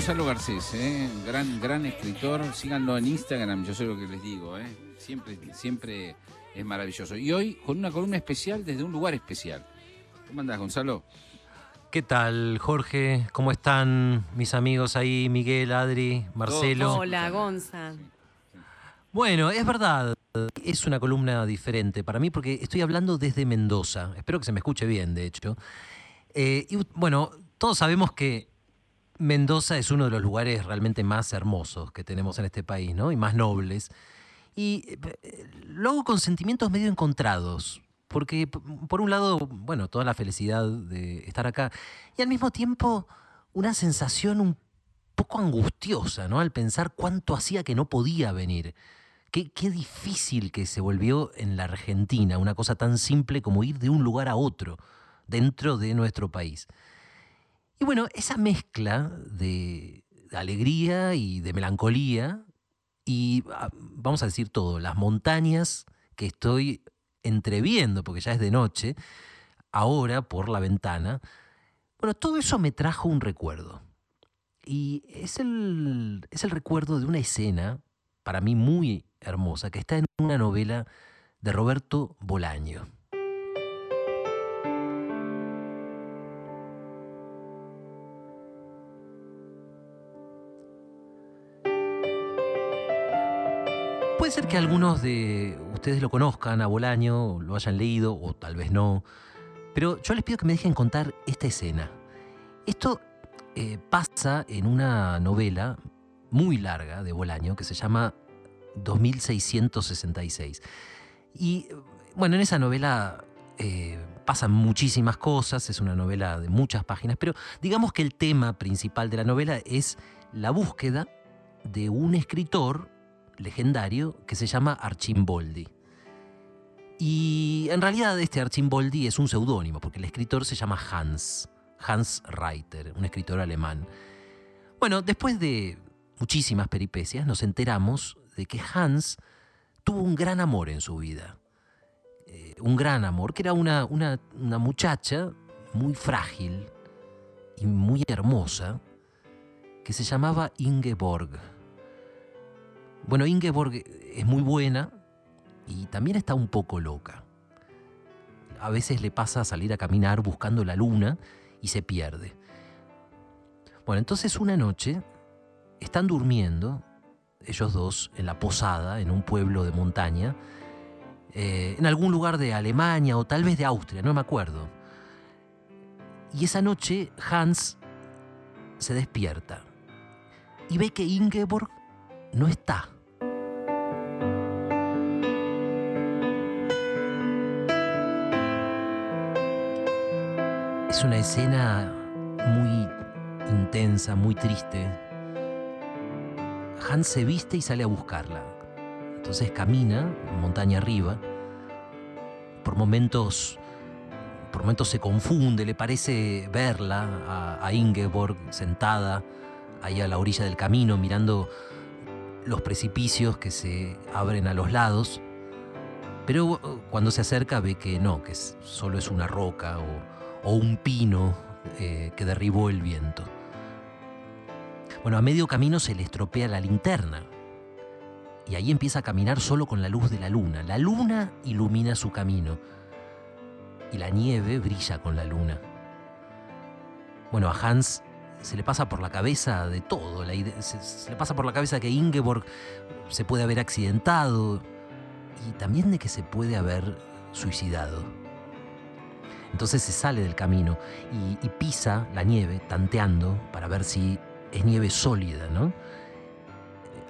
Gonzalo Garcés, ¿eh? gran, gran escritor. Síganlo en Instagram, yo sé lo que les digo. ¿eh? Siempre, siempre es maravilloso. Y hoy con una columna especial desde un lugar especial. ¿Cómo andás, Gonzalo? ¿Qué tal, Jorge? ¿Cómo están mis amigos ahí? Miguel, Adri, Marcelo. Hola, Gonza. Bueno, es verdad, es una columna diferente para mí porque estoy hablando desde Mendoza. Espero que se me escuche bien, de hecho. Eh, y bueno, todos sabemos que Mendoza es uno de los lugares realmente más hermosos que tenemos en este país, ¿no? Y más nobles. Y eh, lo hago con sentimientos medio encontrados. Porque, por un lado, bueno, toda la felicidad de estar acá. Y al mismo tiempo, una sensación un poco angustiosa, ¿no? Al pensar cuánto hacía que no podía venir. Qué, qué, difícil que se volvió en la Argentina una cosa tan simple como ir de un lugar a otro dentro de nuestro país. Y bueno, esa mezcla de alegría y de melancolía, y ah, vamos a decir todo, las montañas que estoy entreviendo, porque ya es de noche, ahora por la ventana, bueno, todo eso me trajo un recuerdo. Y es el, es el recuerdo de una escena, para mí muy hermosa, que está en una novela de Roberto Bolaño. Puede ser que algunos de ustedes lo conozcan a Bolaño, lo hayan leído o tal vez no, pero yo les pido que me dejen contar esta escena. Esto eh, pasa en una novela muy larga de Bolaño que se llama 2666. Y bueno, en esa novela eh, pasan muchísimas cosas, es una novela de muchas páginas, pero digamos que el tema principal de la novela es la búsqueda de un escritor legendario que se llama Archimboldi. Y en realidad este Archimboldi es un seudónimo, porque el escritor se llama Hans, Hans Reiter, un escritor alemán. Bueno, después de muchísimas peripecias nos enteramos de que Hans tuvo un gran amor en su vida. Eh, un gran amor, que era una, una, una muchacha muy frágil y muy hermosa, que se llamaba Ingeborg. Bueno, Ingeborg es muy buena y también está un poco loca. A veces le pasa a salir a caminar buscando la luna y se pierde. Bueno, entonces una noche están durmiendo ellos dos en la posada, en un pueblo de montaña, eh, en algún lugar de Alemania o tal vez de Austria, no me acuerdo. Y esa noche Hans se despierta y ve que Ingeborg no está. Es una escena muy intensa, muy triste. Hans se viste y sale a buscarla. Entonces camina montaña arriba. Por momentos, por momentos se confunde, le parece verla a, a Ingeborg sentada ahí a la orilla del camino mirando los precipicios que se abren a los lados, pero cuando se acerca ve que no, que solo es una roca o, un pino eh, que derribó el viento. Bueno, a medio camino se le estropea la linterna y ahí empieza a caminar solo con la luz de la luna. La luna ilumina su camino y la nieve brilla con la luna. Bueno, a Hans se le pasa por la cabeza de todo. se, le pasa por la cabeza que Ingeborg se puede haber accidentado y también de que se puede haber suicidado. Entonces se sale del camino y, pisa la nieve, tanteando para ver si es nieve sólida, ¿no?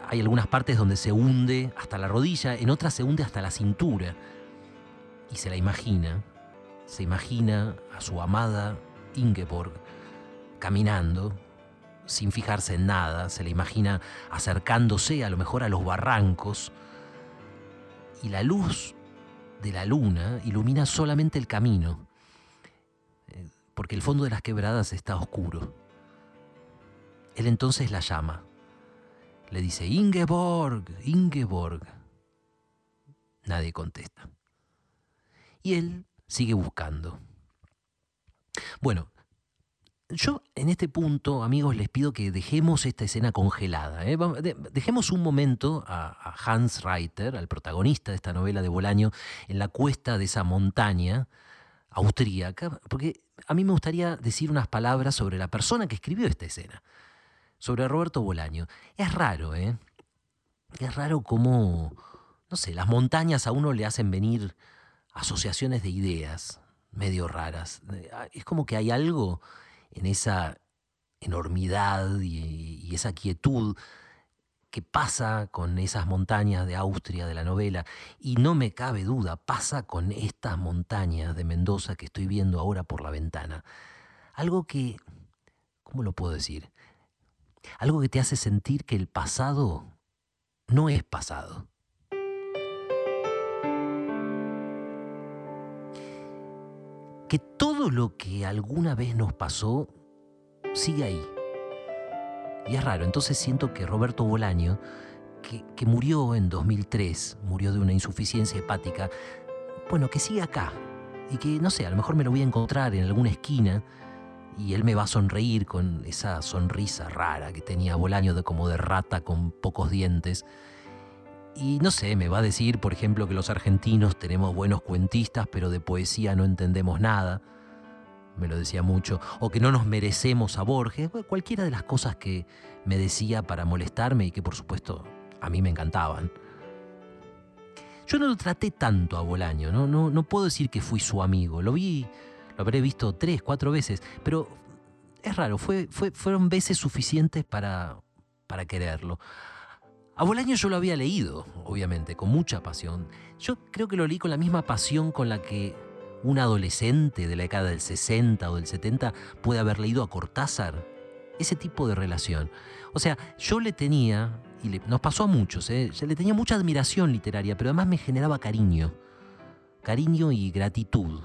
Hay algunas partes donde se hunde hasta la rodilla, en otras se hunde hasta la cintura. Y se la imagina, se imagina a su amada Ingeborg caminando, sin fijarse en nada, se le imagina acercándose a lo mejor a los barrancos, y la luz de la luna ilumina solamente el camino, porque el fondo de las quebradas está oscuro. Él entonces la llama, le dice, Ingeborg, Ingeborg. Nadie contesta. Y él sigue buscando. Bueno, yo en este punto, amigos, les pido que dejemos esta escena congelada. ¿eh? Dejemos un momento a, Hans Reiter, al protagonista de esta novela de Bolaño, en la cuesta de esa montaña austríaca, porque a mí me gustaría decir unas palabras sobre la persona que escribió esta escena, sobre Roberto Bolaño. Es raro, ¿eh? Es raro cómo, no sé, las montañas a uno le hacen venir asociaciones de ideas medio raras. Ah, es como que hay algo en esa enormidad y, esa quietud que pasa con esas montañas de Austria de la novela, y no me cabe duda, pasa con estas montañas de Mendoza que estoy viendo ahora por la ventana. Algo que, ¿cómo lo puedo decir? Algo que te hace sentir que el pasado no es pasado. Que todo lo que alguna vez nos pasó sigue ahí. Y es raro, entonces siento que Roberto Bolaño, que, murió en 2003, murió de una insuficiencia hepática, bueno, que sigue acá. Y que, no sé, a lo mejor me lo voy a encontrar en alguna esquina y él me va a sonreír con esa sonrisa rara que tenía Bolaño de como de rata con pocos dientes. Y no sé, me va a decir, por ejemplo, que los argentinos tenemos buenos cuentistas, pero de poesía no entendemos nada. Me lo decía mucho. O que no nos merecemos a Borges. Cualquiera de las cosas que me decía para molestarme y que por supuesto a mí me encantaban. Yo no lo traté tanto a Bolaño, ¿no? No, no puedo decir que fui su amigo. Lo vi lo habré visto tres, cuatro veces, pero es raro, fue, fueron veces suficientes para, para quererlo. A Bolaño yo lo había leído, obviamente, con mucha pasión. Yo creo que lo leí con la misma pasión con la que un adolescente de la década del 60 o del 70 puede haber leído a Cortázar. Ese tipo de relación. O sea, yo le tenía, y nos pasó a muchos, ¿eh? le tenía mucha admiración literaria, pero además me generaba cariño. Cariño y gratitud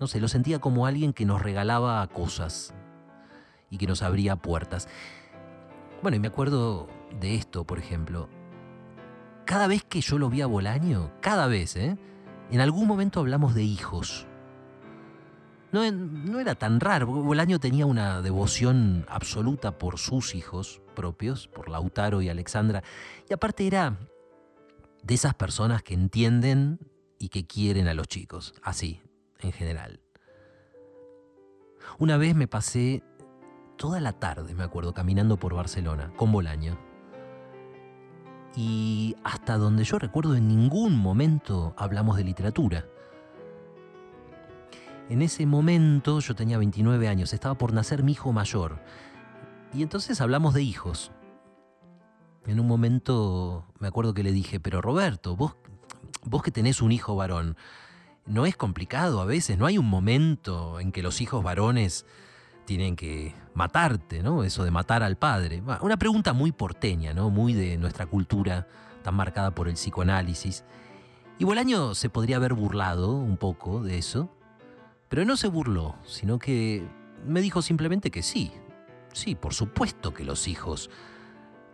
no sé, lo sentía como alguien que nos regalaba cosas y que nos abría puertas. Bueno, y me acuerdo de esto, por ejemplo. Cada vez que yo lo vi a Bolaño, cada vez, ¿eh? En algún momento hablamos de hijos. No, era tan raro, Bolaño tenía una devoción absoluta por sus hijos propios, por Lautaro y Alexandra. Y aparte era de esas personas que entienden y que quieren a los chicos, así, en general. Una vez me pasé toda la tarde, me acuerdo, caminando por Barcelona con Bolaño. Y hasta donde yo recuerdo en ningún momento hablamos de literatura. En ese momento yo tenía 29 años, estaba por nacer mi hijo mayor. Y entonces hablamos de hijos. En un momento me acuerdo que le dije, pero Roberto, vos, vos que tenés un hijo varón, no es complicado a veces, no hay un momento en que los hijos varones tienen que matarte, ¿no? Eso de matar al padre. Una pregunta muy porteña, ¿no? Muy de nuestra cultura tan marcada por el psicoanálisis. Y Bolaño se podría haber burlado un poco de eso, pero no se burló, sino que me dijo simplemente que sí. Sí, por supuesto que los hijos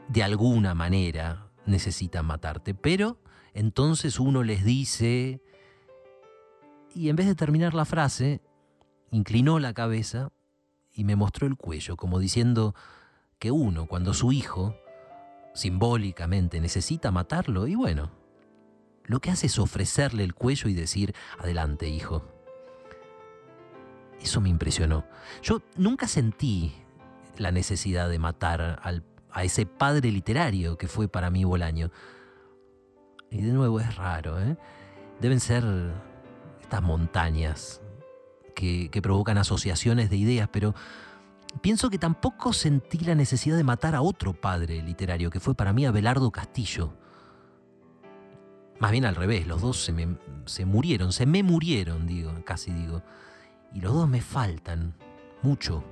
de alguna manera necesitan matarte, pero entonces uno les dice y en vez de terminar la frase, inclinó la cabeza y me mostró el cuello, como diciendo que uno, cuando su hijo, simbólicamente, necesita matarlo, y bueno, lo que hace es ofrecerle el cuello y decir, adelante, hijo. Eso me impresionó. Yo nunca sentí la necesidad de matar a ese padre literario que fue para mí Bolaño. Y de nuevo es raro, ¿eh? Deben ser estas montañas que, provocan asociaciones de ideas, pero pienso que tampoco sentí la necesidad de matar a otro padre literario, que fue para mí Abelardo Castillo. Más bien al revés, los dos se, me, se murieron, se me murieron, digo, casi digo. Y los dos me faltan mucho.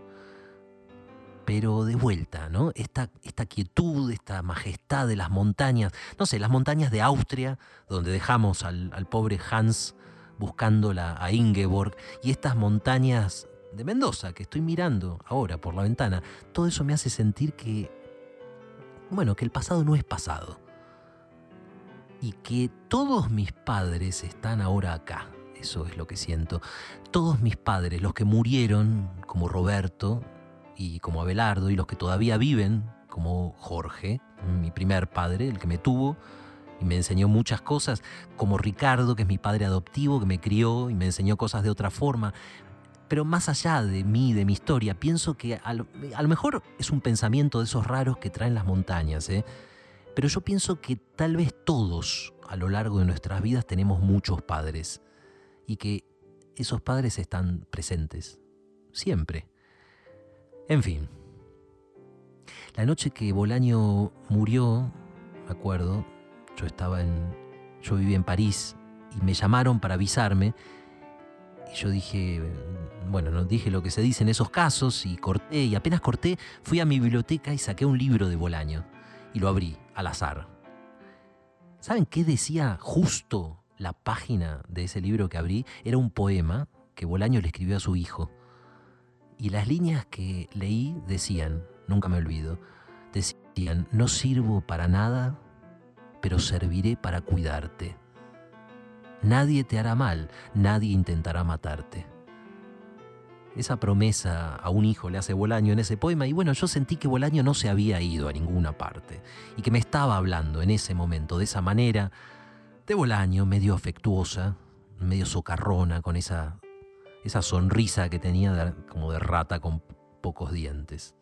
Pero de vuelta, ¿no? Esta, esta quietud, esta majestad de las montañas, no sé, las montañas de Austria, donde dejamos al, al pobre Hans buscándola a Ingeborg y estas montañas de Mendoza que estoy mirando ahora por la ventana, todo eso me hace sentir que, bueno, que el pasado no es pasado y que todos mis padres están ahora acá, Eso es lo que siento. Todos mis padres, los que murieron, como Roberto y como Abelardo, y los que todavía viven, como Jorge, mi primer padre, el que me tuvo y me enseñó muchas cosas, como Ricardo, que es mi padre adoptivo, que me crió y me enseñó cosas de otra forma. Pero más allá de mí, de mi historia, pienso que a lo, mejor es un pensamiento de esos raros que traen las montañas, ¿eh? pero yo pienso que tal vez todos a lo largo de nuestras vidas tenemos muchos padres y que esos padres están presentes, siempre. En fin, la noche que Bolaño murió, me acuerdo, yo estaba en. Yo vivía en París y me llamaron para avisarme y yo dije, bueno, no dije lo que se dice en esos casos y corté, y apenas corté, fui a mi biblioteca y saqué un libro de Bolaño y lo abrí al azar. ¿Saben qué decía justo la página de ese libro que abrí? Era un poema que Bolaño le escribió a su hijo. Y las líneas que leí decían, nunca me olvido, decían, no sirvo para nada, pero serviré para cuidarte. Nadie te hará mal, nadie intentará matarte. Esa promesa a un hijo le hace Bolaño en ese poema y bueno, yo sentí que Bolaño no se había ido a ninguna parte y que me estaba hablando en ese momento de esa manera de Bolaño, medio afectuosa, medio socarrona, con esa, esa sonrisa que tenía como de rata con pocos dientes.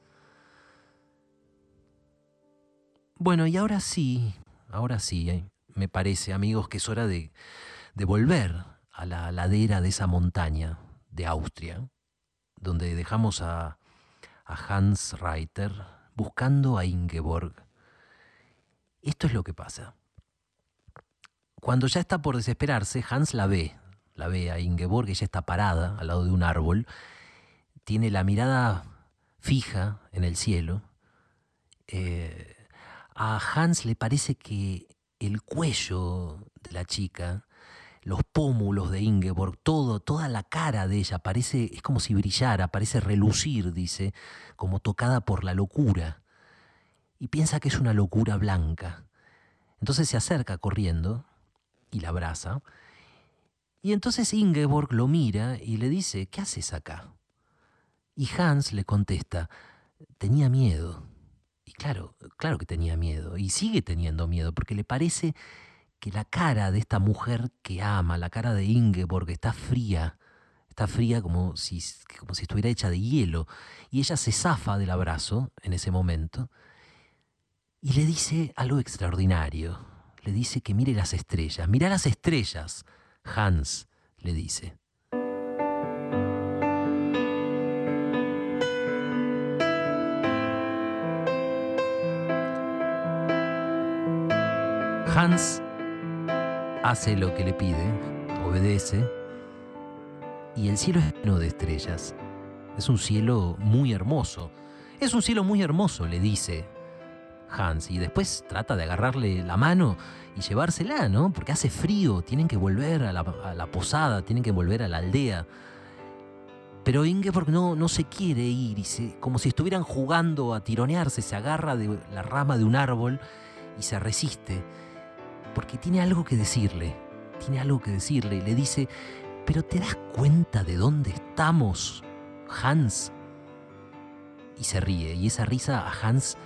Bueno, y ahora sí, ahora sí, eh, me parece, amigos, que es hora de volver a la ladera de esa montaña de Austria, donde dejamos a, Hans Reiter buscando a Ingeborg. Esto es lo que pasa. Cuando ya está por desesperarse, Hans la ve, la ve a Ingeborg, ella está parada al lado de un árbol, tiene la mirada fija en el cielo. Eh, a Hans le parece que el cuello de la chica los pómulos de Ingeborg, todo, toda la cara de ella parece, es como si brillara, parece relucir, dice, como tocada por la locura. Y piensa que es una locura blanca. Entonces se acerca corriendo y la abraza. Y entonces Ingeborg lo mira y le dice, ¿qué haces acá? Y Hans le contesta, tenía miedo. Y claro, claro que tenía miedo. Y sigue teniendo miedo porque le parece que la cara de esta mujer que ama, la cara de Ingeborg, está fría, está fría como si, como si estuviera hecha de hielo, y ella se zafa del abrazo en ese momento y le dice algo extraordinario. Le dice que mire las estrellas. Mira las estrellas, Hans, le dice. Hans hace lo que le pide, obedece, y el cielo es lleno de estrellas. Es un cielo muy hermoso. Es un cielo muy hermoso, le dice Hans, y después trata de agarrarle la mano y llevársela, ¿no? Porque hace frío, tienen que volver a la, posada, tienen que volver a la aldea. Pero Ingeborg no, no se quiere ir, y como si estuvieran jugando a tironearse, se agarra de la rama de un árbol y se resiste porque tiene algo que decirle, tiene algo que decirle. Le dice, pero ¿te das cuenta de dónde estamos, Hans? Y se ríe, y esa risa a Hans,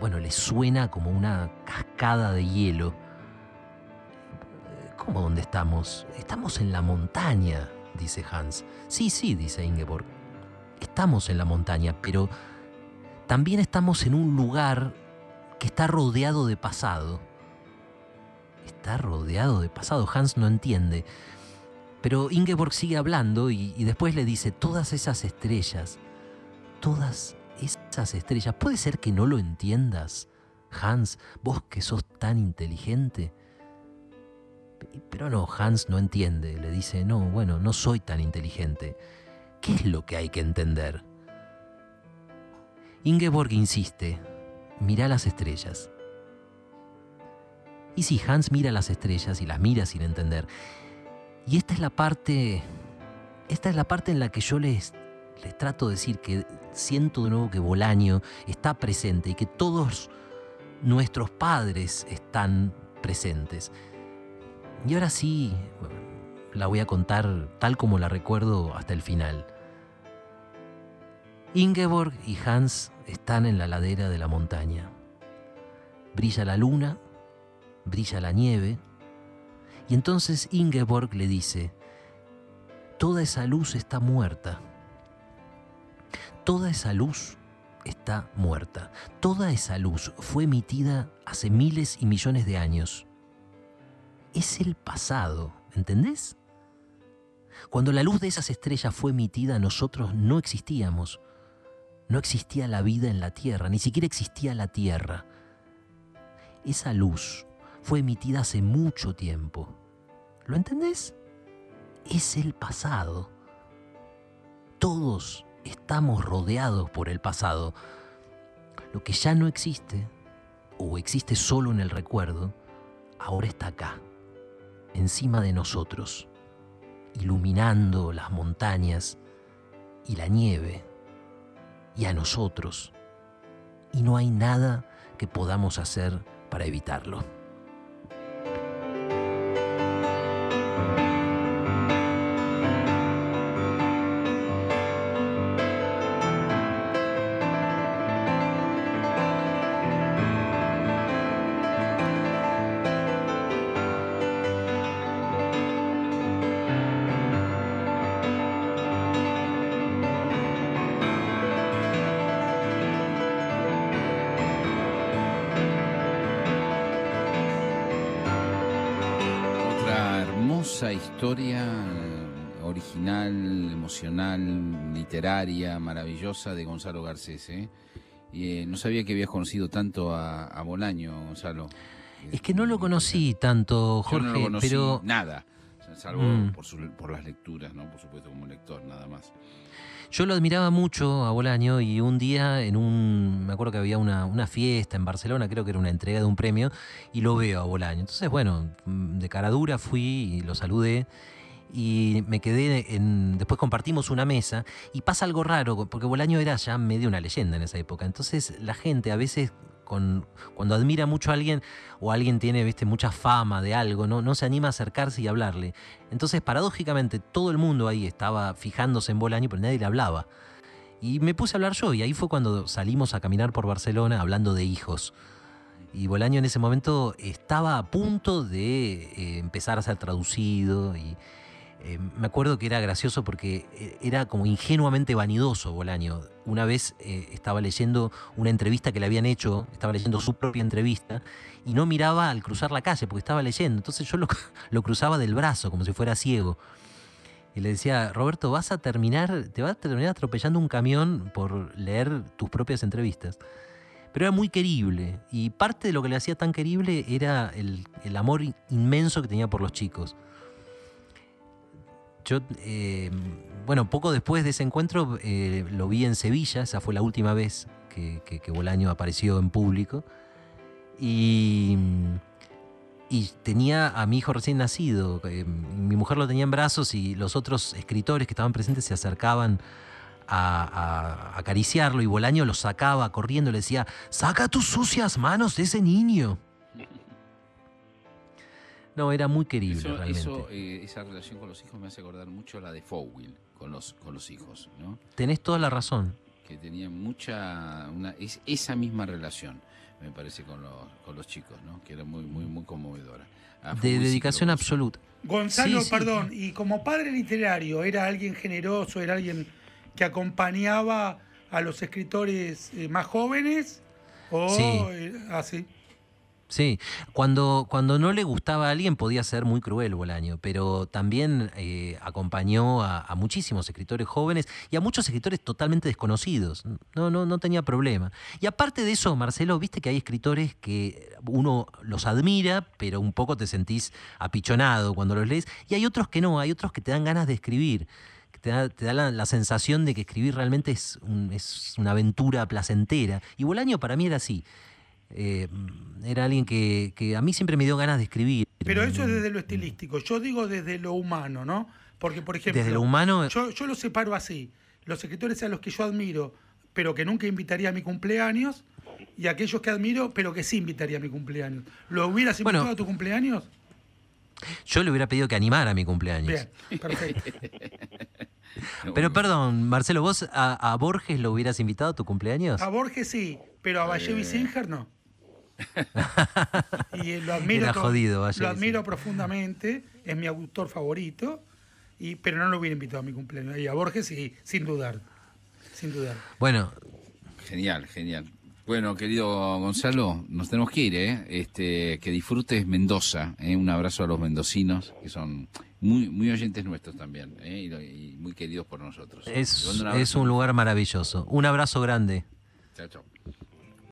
bueno, le suena como una cascada de hielo. ¿Cómo dónde estamos? Estamos en la montaña, dice Hans. Sí, sí, dice Ingeborg. Estamos en la montaña, pero también estamos en un lugar que está rodeado de pasado está rodeado de pasado. Hans no entiende. Pero Ingeborg sigue hablando y, después le dice, todas esas estrellas, todas esas estrellas, ¿puede ser que no lo entiendas? Hans, vos que sos tan inteligente. Pero no, Hans no entiende, le dice, no, bueno, no soy tan inteligente. ¿Qué es lo que hay que entender? Ingeborg insiste, mira las estrellas. Y si Hans mira las estrellas y las mira sin entender. Y esta es la parte, esta es la parte en la que yo les, les trato de decir que siento de nuevo que Bolaño está presente y que todos nuestros padres están presentes. Y ahora sí, la voy a contar tal como la recuerdo hasta el final. Ingeborg y Hans están en la ladera de la montaña. Brilla la luna, brilla la nieve, y entonces Ingeborg le dice, toda esa luz está muerta. Toda esa luz está muerta. Toda esa luz fue emitida hace miles y millones de años. Es el pasado, ¿entendés? Cuando la luz de esas estrellas fue emitida, nosotros no existíamos. No existía la vida en la Tierra, ni siquiera existía la Tierra. Esa luz fue emitida hace mucho tiempo. ¿Lo entendés? Es el pasado. Todos estamos rodeados por el pasado. Lo que ya no existe, o existe solo en el recuerdo, ahora está acá, encima de nosotros, iluminando las montañas y la nieve, y a nosotros. Y no hay nada que podamos hacer para evitarlo. Historia eh, original, emocional, literaria, maravillosa de Gonzalo Garcés. ¿eh? Y, eh, no sabía que habías conocido tanto a, a Bolaño, Gonzalo. Es que no lo conocí tanto, Yo Jorge, no lo conocí pero nada, salvo Mm. por, su- por las lecturas, ¿no? Por supuesto, como lector, nada más. Yo lo admiraba mucho a Bolaño y un día en un, me acuerdo que había una, una fiesta en Barcelona, creo que era una entrega de un premio, y lo veo a Bolaño. Entonces, bueno, de cara dura fui y lo saludé y me quedé en, después compartimos una mesa y pasa algo raro, porque Bolaño era ya medio una leyenda en esa época. Entonces la gente a veces... Cuando admira mucho a alguien o alguien tiene ¿viste, mucha fama de algo, ¿no? no se anima a acercarse y hablarle. Entonces, paradójicamente, todo el mundo ahí estaba fijándose en Bolaño, pero nadie le hablaba. Y me puse a hablar yo, y ahí fue cuando salimos a caminar por Barcelona hablando de hijos. Y Bolaño en ese momento estaba a punto de eh, empezar a ser traducido. Y eh, me acuerdo que era gracioso porque eh, era como ingenuamente vanidoso Bolaño. Una vez eh, estaba leyendo una entrevista que le habían hecho, estaba leyendo su propia entrevista, y no miraba al cruzar la calle porque estaba leyendo. Entonces yo lo, lo cruzaba del brazo como si fuera ciego. Y le decía, Roberto, vas a terminar, te vas a terminar atropellando un camión por leer tus propias entrevistas. Pero era muy querible. Y parte de lo que le hacía tan querible era el, amor in- inmenso que tenía por los chicos. Yo, eh, bueno, poco después de ese encuentro eh, lo vi en Sevilla, esa fue la última vez que, que, Bolaño apareció en público. Y, tenía a mi hijo recién nacido. eh, mi mujer lo tenía en brazos y los otros escritores que estaban presentes se acercaban a, a- a acariciarlo y Bolaño lo sacaba corriendo, le decía, saca tus sucias manos de ese niño. No, era muy querible Eso, realmente. eso, eh, esa relación con los hijos me hace acordar mucho a la de Fowell con los, con los hijos, ¿no? Tenés toda la razón. que tenía mucha una es, esa misma relación me parece con los, con los chicos no que era muy muy muy conmovedora A De dedicación absoluta. Gonzalo, Sí, sí. perdón, y como padre literario, ¿era alguien generoso, era alguien que acompañaba a los escritores eh, más jóvenes? ¿O Sí. eh, así? Sí, cuando, cuando no le gustaba a alguien podía ser muy cruel Bolaño, pero también eh, acompañó a, muchísimos escritores jóvenes y a muchos escritores totalmente desconocidos. No, no, no tenía problema. Y aparte de eso, Marcelo, viste que hay escritores que uno los admira, pero un poco te sentís apichonado cuando los lees, y hay otros que no, hay otros que te dan ganas de escribir. Te da, te da la, sensación de que escribir realmente es, es una aventura placentera. Y Bolaño para mí era así. Eh, era alguien que, que a mí siempre me dio ganas de escribir. Pero eso es desde lo estilístico. Yo digo desde lo humano, ¿no? Porque, por ejemplo, Desde lo humano, yo, yo lo separo así. Los escritores a los que yo admiro, pero que nunca invitaría a mi cumpleaños, y aquellos que admiro, pero que sí invitaría a mi cumpleaños. ¿Lo hubieras Bueno. invitado a tu cumpleaños? Yo le hubiera pedido que animara mi cumpleaños. Bien, perfecto. Pero perdón, Marcelo, ¿vos a, a Borges lo hubieras invitado a tu cumpleaños? A Borges sí, pero a Vallevi Singer no. Y eh, lo admiro, Era to- jodido, Vallevi lo admiro Singer. profundamente, es mi autor favorito, y, pero no lo hubiera invitado a mi cumpleaños. Y a Borges sí, sin dudar. Sin dudar. Bueno, Genial, genial. Bueno, querido Gonzalo, nos tenemos que ir, ¿eh? Este, que disfrutes Mendoza, ¿eh? Un abrazo a los mendocinos, que son muy, muy oyentes nuestros también, ¿eh? Y, muy queridos por nosotros. Es, es un lugar maravilloso. Un abrazo grande. Chao, chao.